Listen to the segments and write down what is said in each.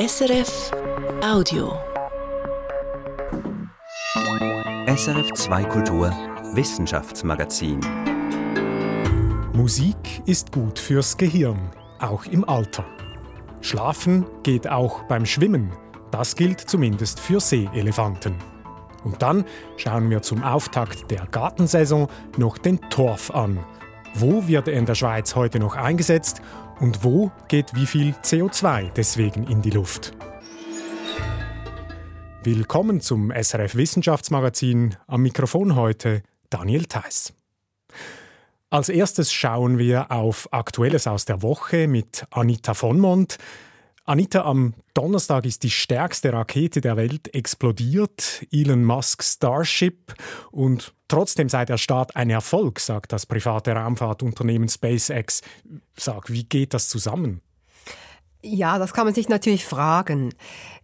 SRF Audio. SRF 2 Kultur Wissenschaftsmagazin. Musik ist gut fürs Gehirn, auch im Alter. Schlafen geht auch beim Schwimmen. Das gilt zumindest für Seeelefanten. Und dann schauen wir zum Auftakt der Gartensaison noch den Torf an. Wo wird er in der Schweiz heute noch eingesetzt und wo geht wie viel CO2 deswegen in die Luft? Willkommen zum SRF Wissenschaftsmagazin. Am Mikrofon heute Daniel Theiss. Als erstes schauen wir auf Aktuelles aus der Woche mit Anita Vonmont. Anita, am Donnerstag ist die stärkste Rakete der Welt explodiert, Elon Musk Starship. Und trotzdem sei der Start ein Erfolg, sagt das private Raumfahrtunternehmen SpaceX. Sag, wie geht das zusammen? Ja, das kann man sich natürlich fragen.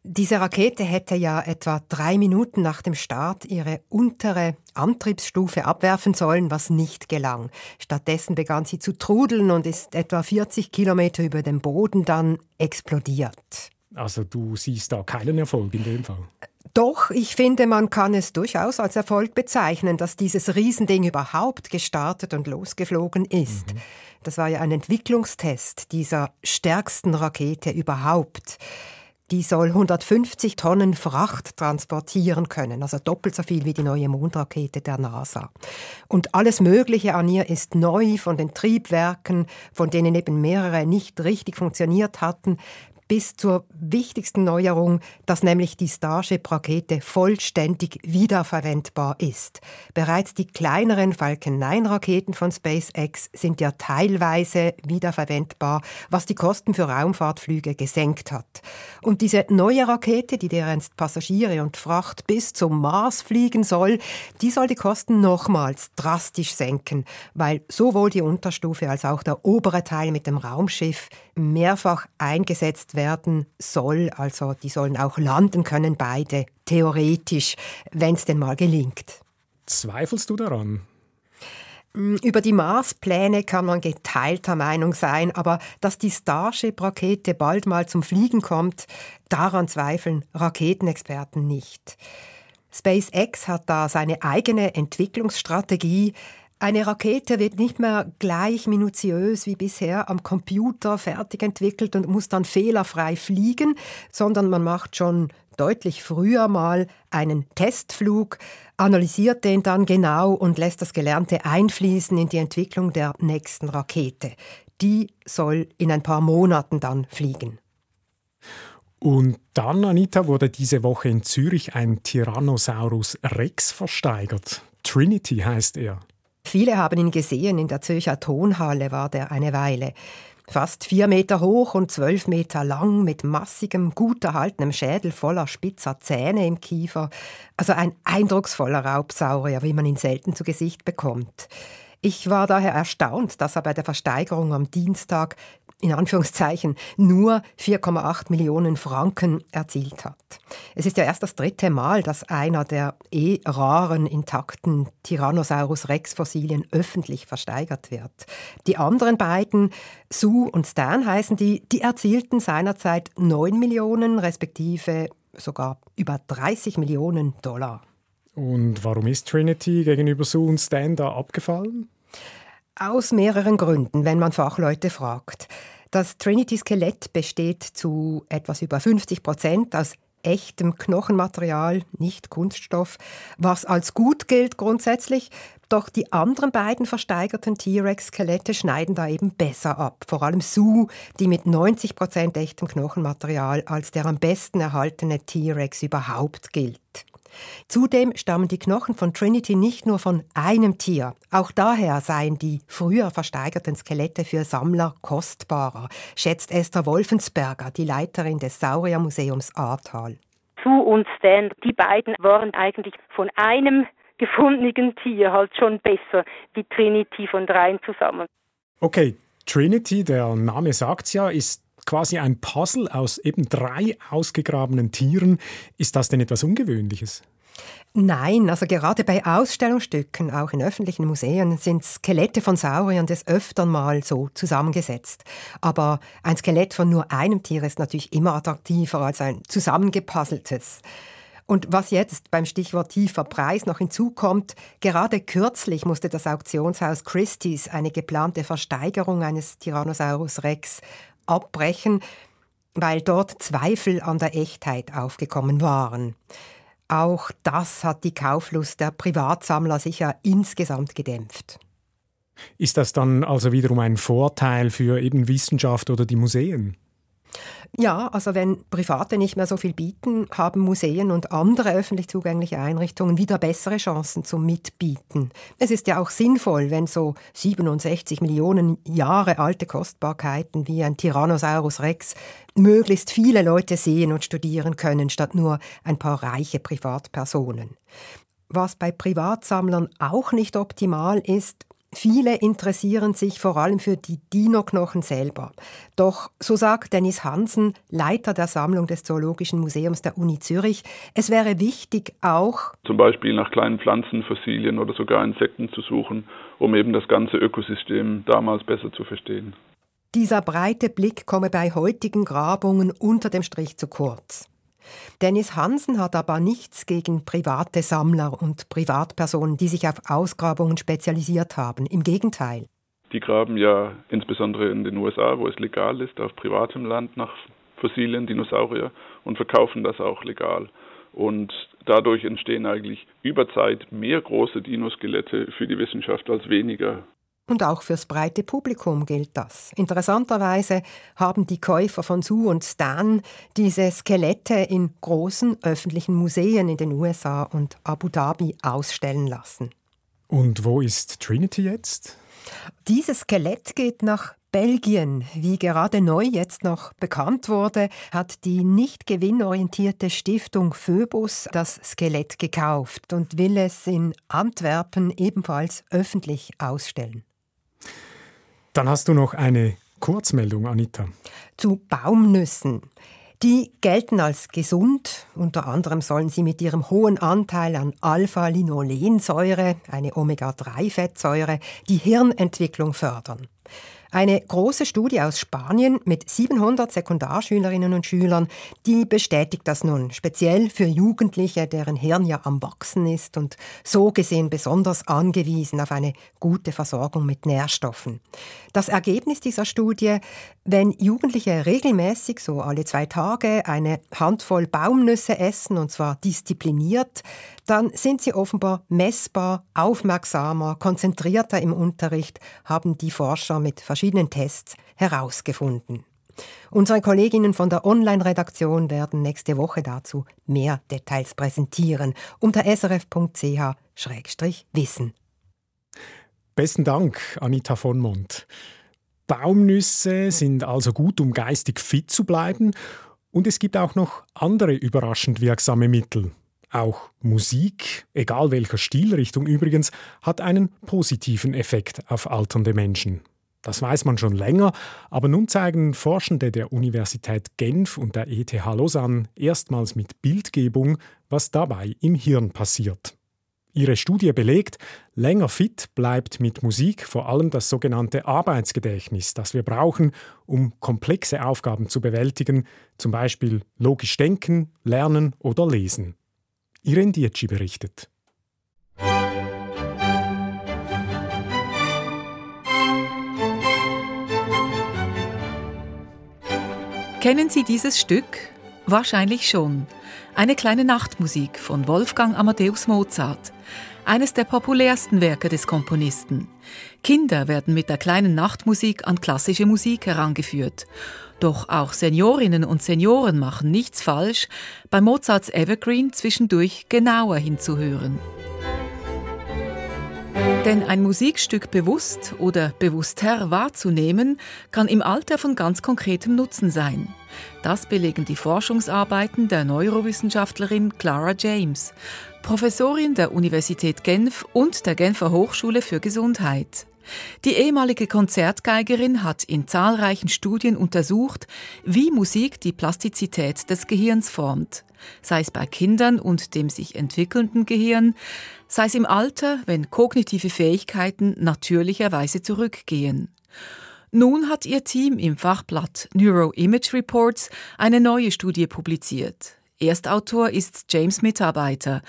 Diese Rakete hätte ja etwa drei Minuten nach dem Start ihre untere Antriebsstufe abwerfen sollen, was nicht gelang. Stattdessen begann sie zu trudeln und ist etwa 40 Kilometer über dem Boden dann explodiert. Also du siehst da keinen Erfolg in dem Fall? Doch, ich finde, man kann es durchaus als Erfolg bezeichnen, dass dieses Riesending überhaupt gestartet und losgeflogen ist. Mhm. Das war ja ein Entwicklungstest dieser stärksten Rakete überhaupt. Die soll 150 Tonnen Fracht transportieren können, also doppelt so viel wie die neue Mondrakete der NASA. Und alles Mögliche an ihr ist neu, von den Triebwerken, von denen eben mehrere nicht richtig funktioniert hatten, bis zur wichtigsten Neuerung, dass nämlich die Starship-Rakete vollständig wiederverwendbar ist. Bereits die kleineren Falcon 9-Raketen von SpaceX sind ja teilweise wiederverwendbar, was die Kosten für Raumfahrtflüge gesenkt hat. Und diese neue Rakete, die dereinst Passagiere und Fracht bis zum Mars fliegen soll, die soll die Kosten nochmals drastisch senken, weil sowohl die Unterstufe als auch der obere Teil mit dem Raumschiff mehrfach eingesetzt werden soll. Also die sollen auch landen können, beide, theoretisch, wenn es denn mal gelingt. Zweifelst du daran? Mm, über die Marspläne kann man geteilter Meinung sein, aber dass die Starship-Rakete bald mal zum Fliegen kommt, daran zweifeln Raketenexperten nicht. SpaceX hat da seine eigene Entwicklungsstrategie, eine Rakete wird nicht mehr gleich minutiös wie bisher am Computer fertig entwickelt und muss dann fehlerfrei fliegen, sondern man macht schon deutlich früher mal einen Testflug, analysiert den dann genau und lässt das Gelernte einfließen in die Entwicklung der nächsten Rakete. Die soll in ein paar Monaten dann fliegen. Und dann, Anita, wurde diese Woche in Zürich ein Tyrannosaurus Rex versteigert. Trinity heißt er. Viele haben ihn gesehen, in der Zürcher Tonhalle war der eine Weile. Fast vier Meter hoch und zwölf Meter lang, mit massigem, gut erhaltenem Schädel voller spitzer Zähne im Kiefer. Also ein eindrucksvoller Raubsaurier, wie man ihn selten zu Gesicht bekommt. Ich war daher erstaunt, dass er bei der Versteigerung am Dienstag in Anführungszeichen nur 4,8 Millionen Franken erzielt hat. Es ist ja erst das dritte Mal, dass einer der eh raren intakten Tyrannosaurus Rex Fossilien öffentlich versteigert wird. Die anderen beiden, Sue und Stan heißen die, die erzielten seinerzeit 9 Millionen respektive sogar über 30 Millionen Dollar. Und warum ist Trinity gegenüber Sue und Stan da abgefallen? Aus mehreren Gründen, wenn man Fachleute fragt. Das Trinity-Skelett besteht zu etwas über 50 Prozent aus echtem Knochenmaterial, nicht Kunststoff, was als gut gilt grundsätzlich. Doch die anderen beiden versteigerten T-Rex-Skelette schneiden da eben besser ab. Vor allem Sue, die mit 90 Prozent echtem Knochenmaterial als der am besten erhaltene T-Rex überhaupt gilt. Zudem stammen die Knochen von Trinity nicht nur von einem Tier. Auch daher seien die früher versteigerten Skelette für Sammler kostbarer, schätzt Esther Wolfensberger, die Leiterin des Sauriermuseums Ahrtal. Sue und Stan, die beiden waren eigentlich von einem gefundenen Tier halt schon besser wie Trinity von dreien zusammen. Okay, Trinity, der Name sagt's ja, ist quasi ein Puzzle aus eben drei ausgegrabenen Tieren. Ist das denn etwas Ungewöhnliches? Nein, also gerade bei Ausstellungsstücken, auch in öffentlichen Museen, sind Skelette von Sauriern des Öfteren mal so zusammengesetzt. Aber ein Skelett von nur einem Tier ist natürlich immer attraktiver als ein zusammengepuzzeltes. Und was jetzt beim Stichwort tiefer Preis noch hinzukommt, gerade kürzlich musste das Auktionshaus Christie's eine geplante Versteigerung eines Tyrannosaurus Rex abbrechen, weil dort Zweifel an der Echtheit aufgekommen waren. Auch das hat die Kauflust der Privatsammler sicher insgesamt gedämpft. Ist das dann also wiederum ein Vorteil für eben Wissenschaft oder die Museen? Ja, also wenn Private nicht mehr so viel bieten, haben Museen und andere öffentlich zugängliche Einrichtungen wieder bessere Chancen zum Mitbieten. Es ist ja auch sinnvoll, wenn so 67 Millionen Jahre alte Kostbarkeiten wie ein Tyrannosaurus Rex möglichst viele Leute sehen und studieren können, statt nur ein paar reiche Privatpersonen. Was bei Privatsammlern auch nicht optimal ist, Viele interessieren sich vor allem für die Dino-Knochen selber. Doch, so sagt Dennis Hansen, Leiter der Sammlung des Zoologischen Museums der Uni Zürich, es wäre wichtig auch, zum Beispiel nach kleinen Pflanzen, Fossilien oder sogar Insekten zu suchen, um eben das ganze Ökosystem damals besser zu verstehen. Dieser breite Blick komme bei heutigen Grabungen unter dem Strich zu kurz. Dennis Hansen hat aber nichts gegen private Sammler und Privatpersonen, die sich auf Ausgrabungen spezialisiert haben. Im Gegenteil. Die graben ja insbesondere in den USA, wo es legal ist, auf privatem Land nach Fossilien, Dinosaurier und verkaufen das auch legal. Und dadurch entstehen eigentlich über Zeit mehr große Dinoskelette für die Wissenschaft als weniger und auch fürs breite Publikum gilt das. Interessanterweise haben die Käufer von Sue und Stan diese Skelette in großen öffentlichen Museen in den USA und Abu Dhabi ausstellen lassen. Und wo ist Trinity jetzt? Dieses Skelett geht nach Belgien. Wie gerade neu jetzt noch bekannt wurde, hat die nicht gewinnorientierte Stiftung Phoebus das Skelett gekauft und will es in Antwerpen ebenfalls öffentlich ausstellen. Dann hast du noch eine Kurzmeldung, Anita. Zu Baumnüssen. Die gelten als gesund. Unter anderem sollen sie mit ihrem hohen Anteil an Alpha-Linolensäure, eine Omega-3-Fettsäure, die Hirnentwicklung fördern. Eine große Studie aus Spanien mit 700 Sekundarschülerinnen und Schülern, die bestätigt das nun, speziell für Jugendliche, deren Hirn ja am Wachsen ist und so gesehen besonders angewiesen auf eine gute Versorgung mit Nährstoffen. Das Ergebnis dieser Studie, wenn Jugendliche regelmäßig, so alle zwei Tage, eine Handvoll Baumnüsse essen, und zwar diszipliniert, dann sind sie offenbar messbar, aufmerksamer, konzentrierter im Unterricht, haben die Forscher mit verschiedenen Tests herausgefunden. Unsere Kolleginnen von der Online-Redaktion werden nächste Woche dazu mehr Details präsentieren unter srf.ch-wissen. Besten Dank, Anita von Mond. Baumnüsse sind also gut, um geistig fit zu bleiben. Und es gibt auch noch andere überraschend wirksame Mittel. Auch Musik, egal welcher Stilrichtung übrigens, hat einen positiven Effekt auf alternde Menschen. Das weiß man schon länger, aber nun zeigen Forschende der Universität Genf und der ETH Lausanne erstmals mit Bildgebung, was dabei im Hirn passiert. Ihre Studie belegt, länger fit bleibt mit Musik vor allem das sogenannte Arbeitsgedächtnis, das wir brauchen, um komplexe Aufgaben zu bewältigen, zum Beispiel logisch denken, lernen oder lesen. Irene Dietschi berichtet. Kennen Sie dieses Stück? Wahrscheinlich schon. Eine kleine Nachtmusik von Wolfgang Amadeus Mozart. Eines der populärsten Werke des Komponisten. Kinder werden mit der kleinen Nachtmusik an klassische Musik herangeführt. Doch auch Seniorinnen und Senioren machen nichts falsch, bei Mozarts Evergreen zwischendurch genauer hinzuhören. Denn ein Musikstück bewusst oder bewusster wahrzunehmen, kann im Alter von ganz konkretem Nutzen sein. Das belegen die Forschungsarbeiten der Neurowissenschaftlerin Clara James, Professorin der Universität Genf und der Genfer Hochschule für Gesundheit. Die ehemalige Konzertgeigerin hat in zahlreichen Studien untersucht, wie Musik die Plastizität des Gehirns formt, sei es bei Kindern und dem sich entwickelnden Gehirn, sei es im Alter, wenn kognitive Fähigkeiten natürlicherweise zurückgehen. Nun hat ihr Team im Fachblatt Neuroimage Reports eine neue Studie publiziert. Erstautor ist James Mitarbeiter,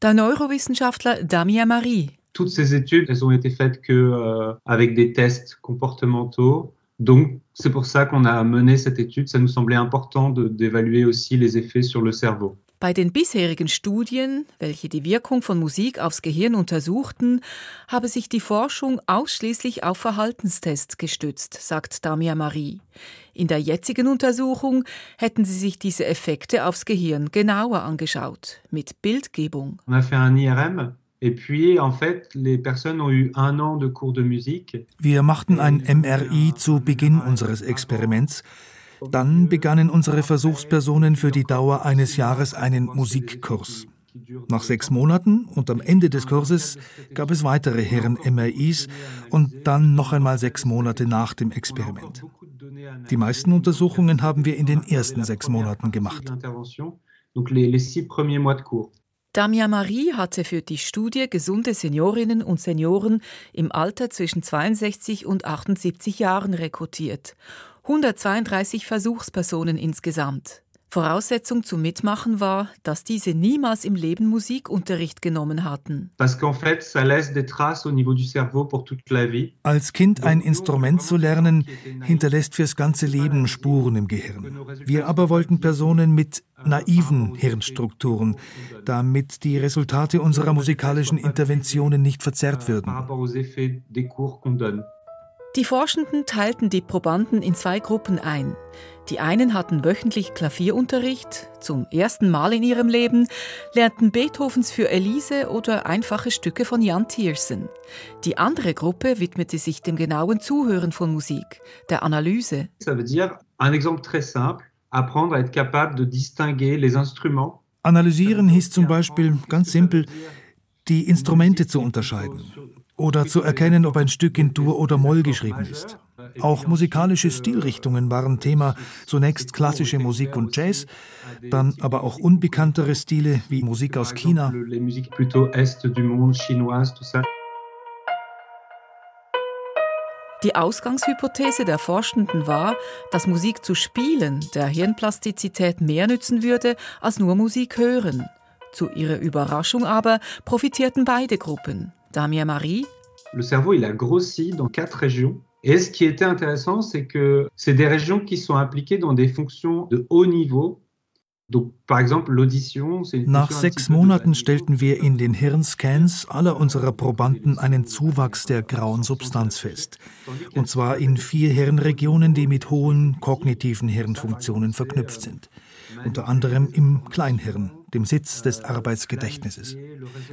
der Neurowissenschaftler Damien Marie. Toutes ces études, elles ont été faites que euh, avec des tests comportementaux. Donc, c'est pour ça qu'on a mené cette étude. Ça nous semblait important d'évaluer aussi les effets sur le cerveau. Bei den bisherigen Studien, welche die Wirkung von Musik aufs Gehirn untersuchten, habe sich die Forschung ausschließlich auf Verhaltenstests gestützt, sagt Damia Marie. In der jetzigen Untersuchung hätten sie sich diese Effekte aufs Gehirn genauer angeschaut, mit Bildgebung. On a fait un IRM Et puis, en fait, les personnes ont eu un an de cours de musique. Wir machten ein MRI zu Beginn unseres Experiments dann begannen unsere Versuchspersonen für die Dauer eines Jahres einen Musikkurs. Nach sechs Monaten und am Ende des Kurses gab es weitere Hirn-MRIs und dann noch einmal sechs Monate nach dem Experiment. Die meisten Untersuchungen haben wir in den ersten sechs Monaten gemacht. Damia Marie hatte für die Studie gesunde Seniorinnen und Senioren im Alter zwischen 62 und 78 Jahren rekrutiert 132 Versuchspersonen insgesamt. Voraussetzung zum Mitmachen war, dass diese niemals im Leben Musikunterricht genommen hatten. Als Kind ein Instrument zu lernen, hinterlässt fürs ganze Leben Spuren im Gehirn. Wir aber wollten Personen mit naiven Hirnstrukturen, damit die Resultate unserer musikalischen Interventionen nicht verzerrt würden. Die Forschenden teilten die Probanden in zwei Gruppen ein. Die einen hatten wöchentlich Klavierunterricht, zum ersten Mal in ihrem Leben, lernten Beethovens für Elise oder einfache Stücke von Jan Tiersen. Die andere Gruppe widmete sich dem genauen Zuhören von Musik, der Analyse. Ça veut dire un exemple très simple, apprendre à être capable de distinguer les instruments. Analysieren hieß zum Beispiel ganz simpel, die Instrumente zu unterscheiden oder zu erkennen, ob ein Stück in Dur oder Moll geschrieben ist. Auch musikalische Stilrichtungen waren Thema, zunächst klassische Musik und Jazz, dann aber auch unbekanntere Stile wie Musik aus China. Die Ausgangshypothese der Forschenden war, dass Musik zu spielen der Hirnplastizität mehr nützen würde als nur Musik hören. Zu ihrer Überraschung aber profitierten beide Gruppen. Damien Marie. Le cerveau, il a grossi dans quatre régions. Et ce qui était intéressant, c'est que c'est des régions qui sont impliquées dans des fonctions de haut niveau. Nach sechs Monaten stellten wir in den Hirnscans aller unserer Probanden einen Zuwachs der grauen Substanz fest. Und zwar in vier Hirnregionen, die mit hohen kognitiven Hirnfunktionen verknüpft sind. Unter anderem im Kleinhirn, dem Sitz des Arbeitsgedächtnisses.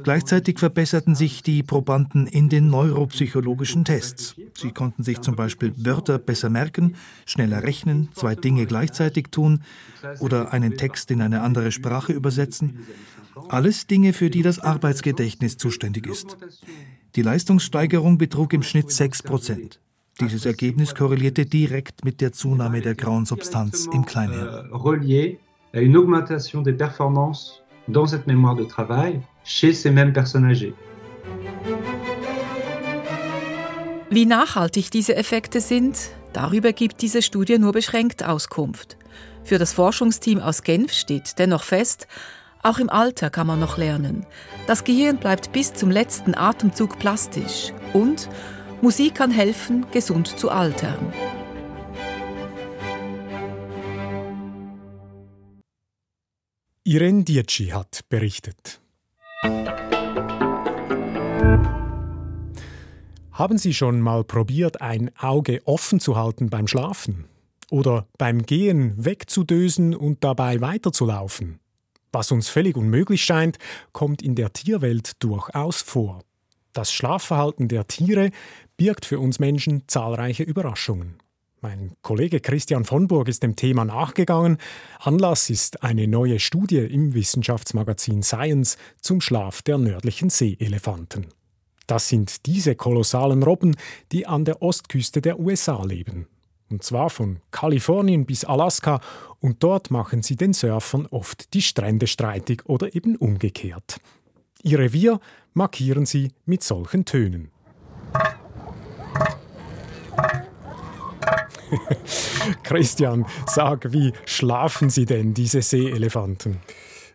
Gleichzeitig verbesserten sich die Probanden in den neuropsychologischen Tests. Sie konnten sich zum Beispiel Wörter besser merken, schneller rechnen, zwei Dinge gleichzeitig tun oder einen Text in eine andere Sprache übersetzen. Alles Dinge, für die das Arbeitsgedächtnis zuständig ist. Die Leistungssteigerung betrug im Schnitt 6 Prozent. Dieses Ergebnis korrelierte direkt mit der Zunahme der grauen Substanz im Kleinhirn à une augmentation des performances dans cette mémoire de travail chez ces mêmes personnes âgées. Wie nachhaltig diese Effekte sind, darüber gibt diese Studie nur beschränkt Auskunft. Für das Forschungsteam aus Genf steht dennoch fest, auch im Alter kann man noch lernen. Das Gehirn bleibt bis zum letzten Atemzug plastisch und Musik kann helfen, gesund zu altern. Irene Dietschi hat berichtet. Haben Sie schon mal probiert, ein Auge offen zu halten beim Schlafen? Oder beim Gehen wegzudösen und dabei weiterzulaufen? Was uns völlig unmöglich scheint, kommt in der Tierwelt durchaus vor. Das Schlafverhalten der Tiere birgt für uns Menschen zahlreiche Überraschungen. Mein Kollege Christian von Burg ist dem Thema nachgegangen. Anlass ist eine neue Studie im Wissenschaftsmagazin Science zum Schlaf der nördlichen Seeelefanten. Das sind diese kolossalen Robben, die an der Ostküste der USA leben. Und zwar von Kalifornien bis Alaska. Und dort machen sie den Surfern oft die Strände streitig oder eben umgekehrt. Ihr Revier markieren sie mit solchen Tönen. Christian, sag, wie schlafen sie denn, diese Seeelefanten?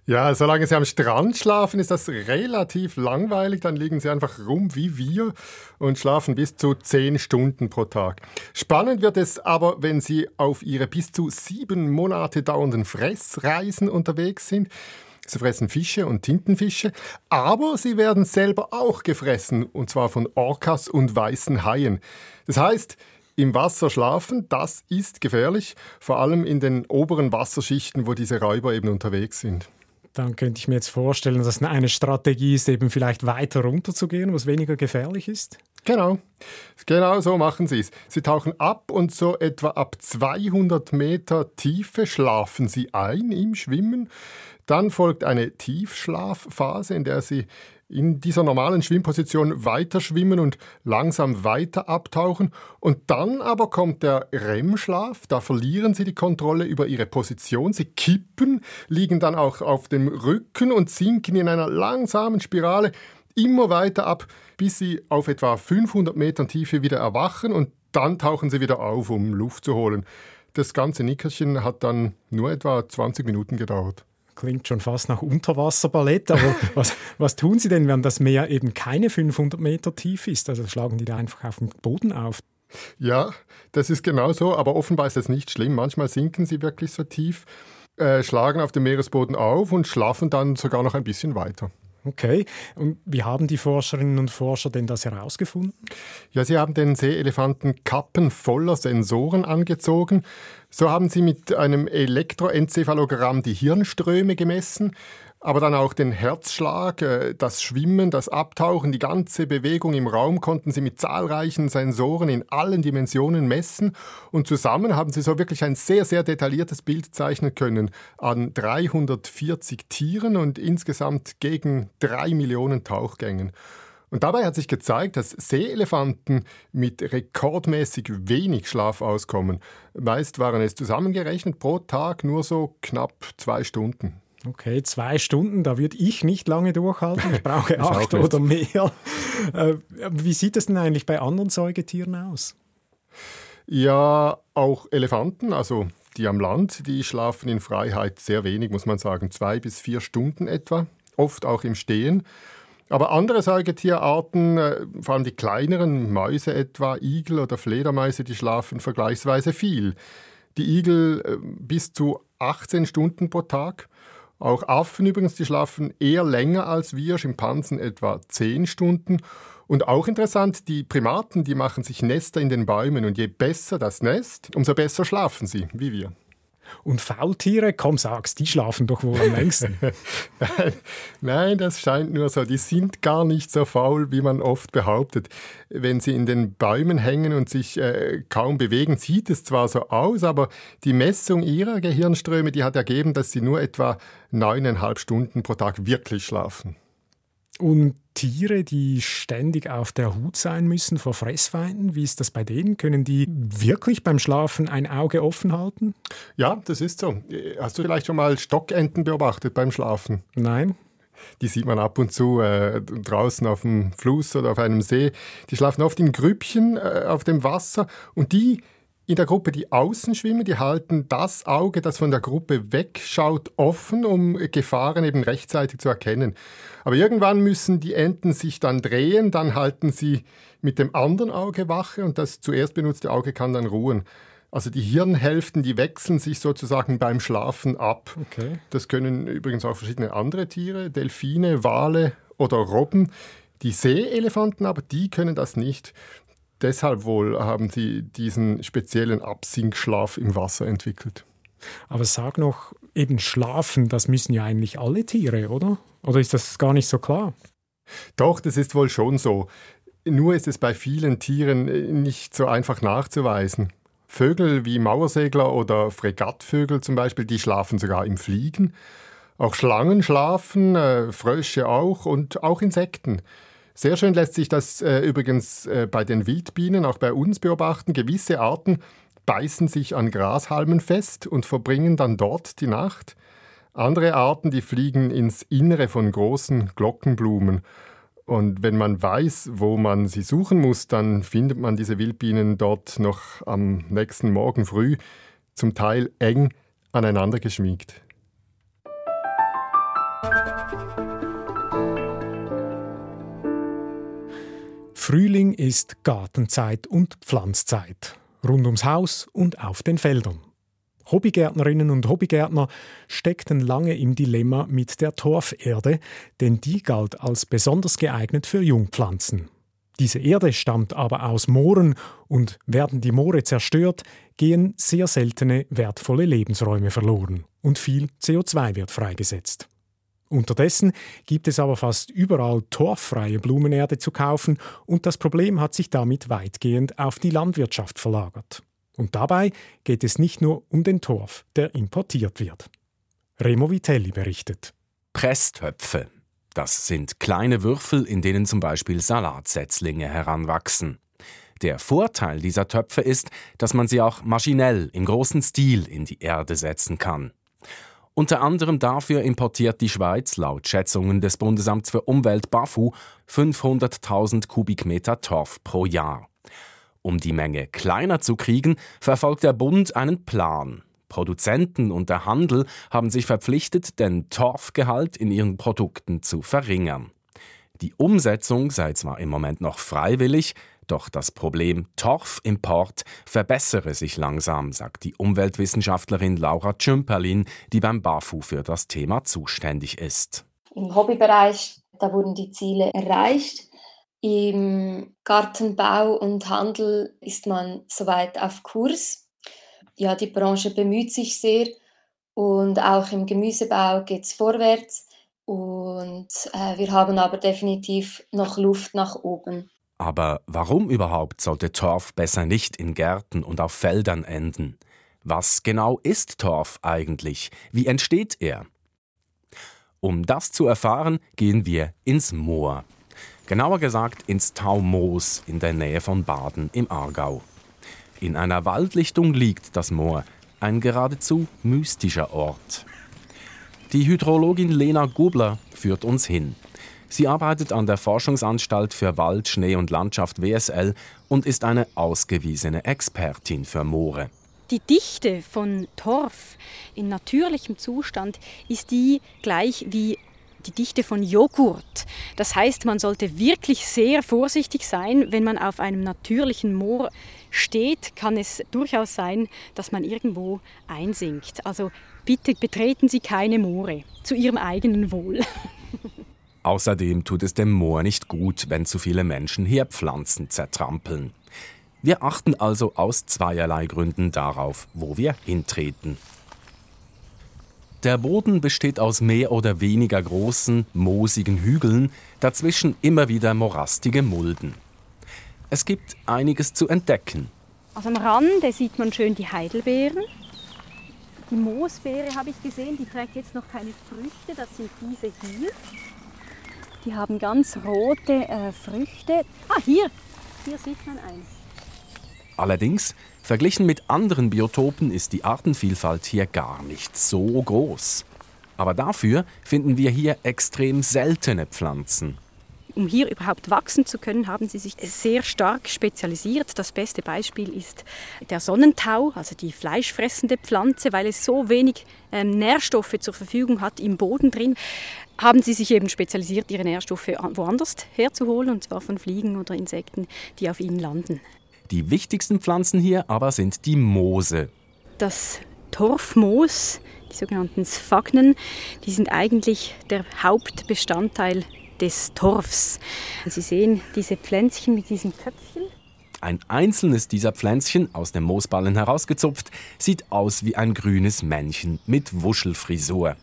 Ja, solange sie am Strand schlafen, ist das relativ langweilig. Dann liegen sie einfach rum wie wir und schlafen bis zu zehn Stunden pro Tag. Spannend wird es aber, wenn sie auf ihre bis zu sieben Monate dauernden Fressreisen unterwegs sind. Sie fressen Fische und Tintenfische, aber sie werden selber auch gefressen, und zwar von Orcas und weißen Haien. Das heißt, im Wasser schlafen, das ist gefährlich, vor allem in den oberen Wasserschichten, wo diese Räuber eben unterwegs sind. Dann könnte ich mir jetzt vorstellen, dass es eine Strategie ist, eben vielleicht weiter runterzugehen, was weniger gefährlich ist. Genau, genau so machen sie es. Sie tauchen ab und so etwa ab 200 Meter Tiefe schlafen sie ein im Schwimmen. Dann folgt eine Tiefschlafphase, in der sie in dieser normalen Schwimmposition weiter schwimmen und langsam weiter abtauchen. Und dann aber kommt der REM-Schlaf, da verlieren sie die Kontrolle über ihre Position, sie kippen, liegen dann auch auf dem Rücken und sinken in einer langsamen Spirale immer weiter ab, bis sie auf etwa 500 Metern Tiefe wieder erwachen und dann tauchen sie wieder auf, um Luft zu holen. Das ganze Nickerchen hat dann nur etwa 20 Minuten gedauert klingt schon fast nach Unterwasserballett, aber was, was tun Sie denn, wenn das Meer eben keine 500 Meter tief ist? Also schlagen die da einfach auf den Boden auf? Ja, das ist genau so, aber offenbar ist das nicht schlimm. Manchmal sinken sie wirklich so tief, äh, schlagen auf dem Meeresboden auf und schlafen dann sogar noch ein bisschen weiter. Okay, und wie haben die Forscherinnen und Forscher denn das herausgefunden? Ja, sie haben den Seeelefanten Kappen voller Sensoren angezogen. So haben sie mit einem Elektroenzephalogramm die Hirnströme gemessen aber dann auch den Herzschlag, äh, das Schwimmen, das Abtauchen, die ganze Bewegung im Raum konnten sie mit zahlreichen Sensoren in allen Dimensionen messen und zusammen haben sie so wirklich ein sehr, sehr detailliertes Bild zeichnen können an 340 Tieren und insgesamt gegen drei Millionen Tauchgängen. Und dabei hat sich gezeigt, dass Seeelefanten mit rekordmäßig wenig Schlaf auskommen. Meist waren es zusammengerechnet pro Tag nur so knapp zwei Stunden. Okay, zwei Stunden, da würde ich nicht lange durchhalten. Ich brauche acht oder mehr. Äh, wie sieht es denn eigentlich bei anderen Säugetieren aus? Ja, auch Elefanten, also die am Land, die schlafen in Freiheit sehr wenig, muss man sagen, zwei bis vier Stunden etwa, oft auch im Stehen. Aber andere Säugetierarten, äh, vor allem die kleineren Mäuse etwa, Igel oder Fledermäuse, die schlafen vergleichsweise viel. Die Igel äh, bis zu 18 Stunden pro Tag auch Affen übrigens, die schlafen eher länger als wir, Schimpansen etwa 10 Stunden. Und auch interessant, die Primaten, die machen sich Nester in den Bäumen und je besser das Nest, umso besser schlafen sie, wie wir. Und Faultiere, komm sag's, die schlafen doch wohl am längsten. Nein, das scheint nur so. Die sind gar nicht so faul, wie man oft behauptet. Wenn sie in den Bäumen hängen und sich äh, kaum bewegen, sieht es zwar so aus, aber die Messung ihrer Gehirnströme, die hat ergeben, dass sie nur etwa neuneinhalb Stunden pro Tag wirklich schlafen. Und Tiere, die ständig auf der Hut sein müssen vor Fressfeinden, wie ist das bei denen? Können die wirklich beim Schlafen ein Auge offen halten? Ja, das ist so. Hast du vielleicht schon mal Stockenten beobachtet beim Schlafen? Nein. Die sieht man ab und zu äh, draußen auf dem Fluss oder auf einem See. Die schlafen oft in Grüppchen äh, auf dem Wasser und die in der Gruppe, die außen schwimmen, die halten das Auge, das von der Gruppe wegschaut, offen, um Gefahren eben rechtzeitig zu erkennen. Aber irgendwann müssen die Enten sich dann drehen, dann halten sie mit dem anderen Auge Wache und das zuerst benutzte Auge kann dann ruhen. Also die Hirnhälften, die wechseln sich sozusagen beim Schlafen ab. Okay. Das können übrigens auch verschiedene andere Tiere, Delfine, Wale oder Robben. Die Seeelefanten aber, die können das nicht deshalb wohl haben sie diesen speziellen Absinkschlaf im Wasser entwickelt. Aber sag noch, eben schlafen, das müssen ja eigentlich alle Tiere, oder? Oder ist das gar nicht so klar? Doch, das ist wohl schon so. Nur ist es bei vielen Tieren äh, nicht so einfach nachzuweisen. Vögel wie Mauersegler oder Fregattvögel zum Beispiel, die schlafen sogar im Fliegen. Auch Schlangen schlafen, äh, Frösche auch und auch Insekten. Sehr schön lässt sich das äh, übrigens äh, bei den Wildbienen, auch bei uns beobachten. Gewisse Arten beißen sich an Grashalmen fest und verbringen dann dort die Nacht. Andere Arten, die fliegen ins Innere von großen Glockenblumen. Und wenn man weiß, wo man sie suchen muss, dann findet man diese Wildbienen dort noch am nächsten Morgen früh, zum Teil eng aneinander geschmiegt. Frühling ist Gartenzeit und Pflanzzeit. Rund ums Haus und auf den Feldern. Hobbygärtnerinnen und Hobbygärtner steckten lange im Dilemma mit der Torferde, denn die galt als besonders geeignet für Jungpflanzen. Diese Erde stammt aber aus Mooren und werden die Moore zerstört, gehen sehr seltene wertvolle Lebensräume verloren und viel CO2 wird freigesetzt. Unterdessen gibt es aber fast überall torffreie Blumenerde zu kaufen und das Problem hat sich damit weitgehend auf die Landwirtschaft verlagert. Und dabei geht es nicht nur um den Torf, der importiert wird. Remo Vitelli berichtet. Presstöpfe. Das sind kleine Würfel, in denen zum Beispiel Salatsetzlinge heranwachsen. Der Vorteil dieser Töpfe ist, dass man sie auch maschinell im großen Stil in die Erde setzen kann. Unter anderem dafür importiert die Schweiz laut Schätzungen des Bundesamts für Umwelt BAFU 500.000 Kubikmeter Torf pro Jahr. Um die Menge kleiner zu kriegen, verfolgt der Bund einen Plan. Produzenten und der Handel haben sich verpflichtet, den Torfgehalt in ihren Produkten zu verringern. Die Umsetzung sei zwar im Moment noch freiwillig, doch das Problem Torfimport verbessere sich langsam, sagt die Umweltwissenschaftlerin Laura Tschümperlin, die beim BAFU für das Thema zuständig ist. Im Hobbybereich, da wurden die Ziele erreicht. Im Gartenbau und Handel ist man soweit auf Kurs. Ja, die Branche bemüht sich sehr und auch im Gemüsebau geht es vorwärts. Und äh, wir haben aber definitiv noch Luft nach oben. Aber warum überhaupt sollte Torf besser nicht in Gärten und auf Feldern enden? Was genau ist Torf eigentlich? Wie entsteht er? Um das zu erfahren, gehen wir ins Moor. Genauer gesagt ins Taumoos in der Nähe von Baden im Aargau. In einer Waldlichtung liegt das Moor, ein geradezu mystischer Ort. Die Hydrologin Lena Gubler führt uns hin. Sie arbeitet an der Forschungsanstalt für Wald, Schnee und Landschaft WSL und ist eine ausgewiesene Expertin für Moore. Die Dichte von Torf in natürlichem Zustand ist die gleich wie die Dichte von Joghurt. Das heißt, man sollte wirklich sehr vorsichtig sein, wenn man auf einem natürlichen Moor steht, kann es durchaus sein, dass man irgendwo einsinkt. Also bitte betreten Sie keine Moore zu Ihrem eigenen Wohl. Außerdem tut es dem Moor nicht gut, wenn zu viele Menschen hier Pflanzen zertrampeln. Wir achten also aus zweierlei Gründen darauf, wo wir hintreten. Der Boden besteht aus mehr oder weniger großen, moosigen Hügeln, dazwischen immer wieder morastige Mulden. Es gibt einiges zu entdecken. Also am Rande sieht man schön die Heidelbeeren. Die Moosbeere habe ich gesehen, die trägt jetzt noch keine Früchte, das sind diese hier. Die haben ganz rote äh, Früchte. Ah, hier, hier sieht man eins. Allerdings Verglichen mit anderen Biotopen ist die Artenvielfalt hier gar nicht so groß. Aber dafür finden wir hier extrem seltene Pflanzen. Um hier überhaupt wachsen zu können, haben sie sich sehr stark spezialisiert. Das beste Beispiel ist der Sonnentau, also die fleischfressende Pflanze, weil es so wenig ähm, Nährstoffe zur Verfügung hat im Boden drin haben sie sich eben spezialisiert, ihre Nährstoffe woanders herzuholen, und zwar von Fliegen oder Insekten, die auf ihnen landen. Die wichtigsten Pflanzen hier aber sind die Moose. Das Torfmoos, die sogenannten Sphagnen, die sind eigentlich der Hauptbestandteil des Torfs. Sie sehen diese Pflänzchen mit diesen Köpfchen. Ein einzelnes dieser Pflänzchen, aus dem Moosballen herausgezupft, sieht aus wie ein grünes Männchen mit Wuschelfrisur.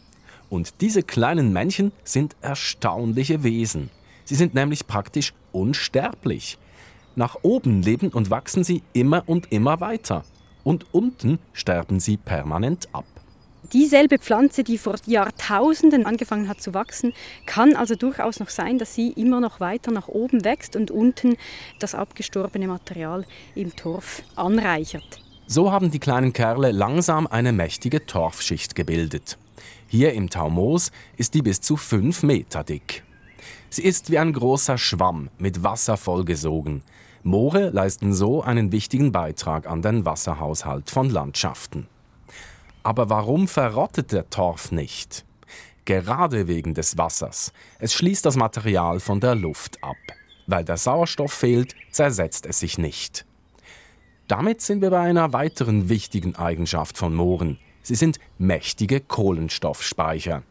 Und diese kleinen Männchen sind erstaunliche Wesen. Sie sind nämlich praktisch unsterblich. Nach oben leben und wachsen sie immer und immer weiter. Und unten sterben sie permanent ab. Dieselbe Pflanze, die vor Jahrtausenden angefangen hat zu wachsen, kann also durchaus noch sein, dass sie immer noch weiter nach oben wächst und unten das abgestorbene Material im Torf anreichert. So haben die kleinen Kerle langsam eine mächtige Torfschicht gebildet. Hier im Taumos ist die bis zu fünf Meter dick. Sie ist wie ein großer Schwamm mit Wasser vollgesogen. Moore leisten so einen wichtigen Beitrag an den Wasserhaushalt von Landschaften. Aber warum verrottet der Torf nicht? Gerade wegen des Wassers. Es schließt das Material von der Luft ab. Weil der Sauerstoff fehlt, zersetzt es sich nicht. Damit sind wir bei einer weiteren wichtigen Eigenschaft von Mooren. Sie sind mächtige Kohlenstoffspeicher.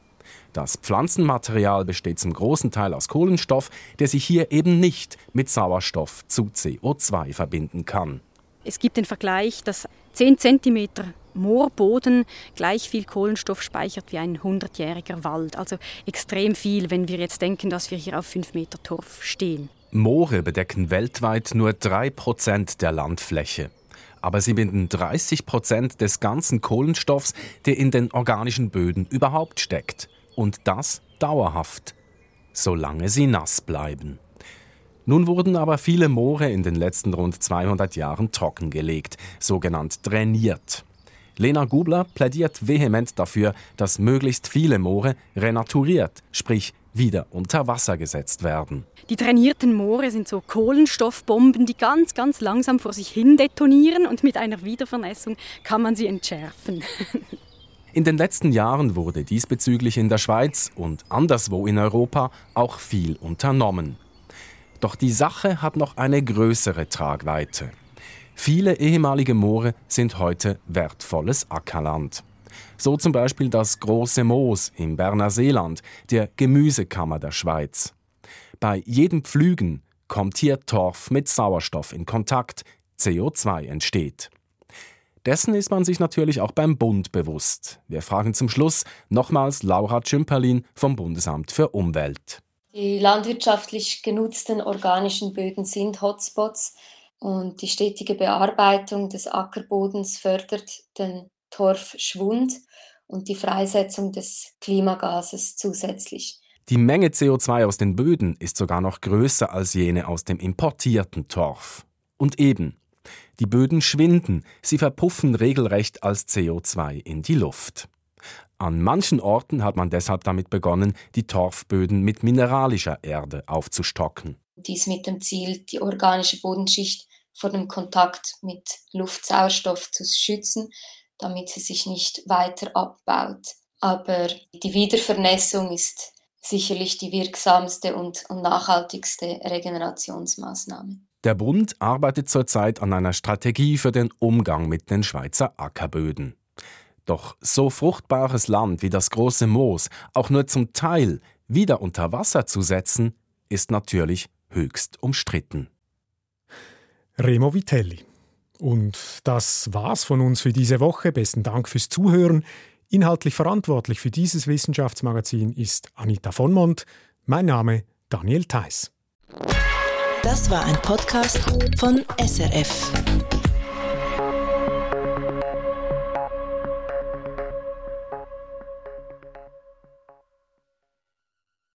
Das Pflanzenmaterial besteht zum großen Teil aus Kohlenstoff, der sich hier eben nicht mit Sauerstoff zu CO2 verbinden kann. Es gibt den Vergleich, dass 10 cm Moorboden gleich viel Kohlenstoff speichert wie ein 100-jähriger Wald. Also extrem viel, wenn wir jetzt denken, dass wir hier auf 5 Meter Torf stehen. Moore bedecken weltweit nur 3% der Landfläche. Aber sie binden 30% des ganzen Kohlenstoffs, der in den organischen Böden überhaupt steckt. Und das dauerhaft, solange sie nass bleiben. Nun wurden aber viele Moore in den letzten rund 200 Jahren trockengelegt, sogenannt drainiert. Lena Gubler plädiert vehement dafür, dass möglichst viele Moore renaturiert, sprich wieder unter Wasser gesetzt werden. Die trainierten Moore sind so Kohlenstoffbomben, die ganz, ganz langsam vor sich hin detonieren und mit einer Wiedervernässung kann man sie entschärfen. In den letzten Jahren wurde diesbezüglich in der Schweiz und anderswo in Europa auch viel unternommen. Doch die Sache hat noch eine größere Tragweite. Viele ehemalige Moore sind heute wertvolles Ackerland. So zum Beispiel das Große Moos im Berner Seeland, der Gemüsekammer der Schweiz. Bei jedem Pflügen kommt hier Torf mit Sauerstoff in Kontakt, CO2 entsteht. Dessen ist man sich natürlich auch beim Bund bewusst. Wir fragen zum Schluss nochmals Laura Tschimperlin vom Bundesamt für Umwelt. Die landwirtschaftlich genutzten organischen Böden sind Hotspots und die stetige Bearbeitung des Ackerbodens fördert den Torfschwund und die Freisetzung des Klimagases zusätzlich. Die Menge CO2 aus den Böden ist sogar noch größer als jene aus dem importierten Torf. Und eben, die Böden schwinden, sie verpuffen regelrecht als CO2 in die Luft. An manchen Orten hat man deshalb damit begonnen, die Torfböden mit mineralischer Erde aufzustocken. Dies mit dem Ziel, die organische Bodenschicht vor dem Kontakt mit Luftsauerstoff zu schützen, damit sie sich nicht weiter abbaut. Aber die Wiedervernässung ist sicherlich die wirksamste und, und nachhaltigste Regenerationsmaßnahme. Der Bund arbeitet zurzeit an einer Strategie für den Umgang mit den Schweizer Ackerböden. Doch so fruchtbares Land wie das große Moos auch nur zum Teil wieder unter Wasser zu setzen, ist natürlich höchst umstritten. Remo Vitelli. Und das war's von uns für diese Woche. Besten Dank fürs Zuhören. Inhaltlich verantwortlich für dieses Wissenschaftsmagazin ist Anita von Mont. Mein Name Daniel Theiss. Das war ein Podcast von SRF.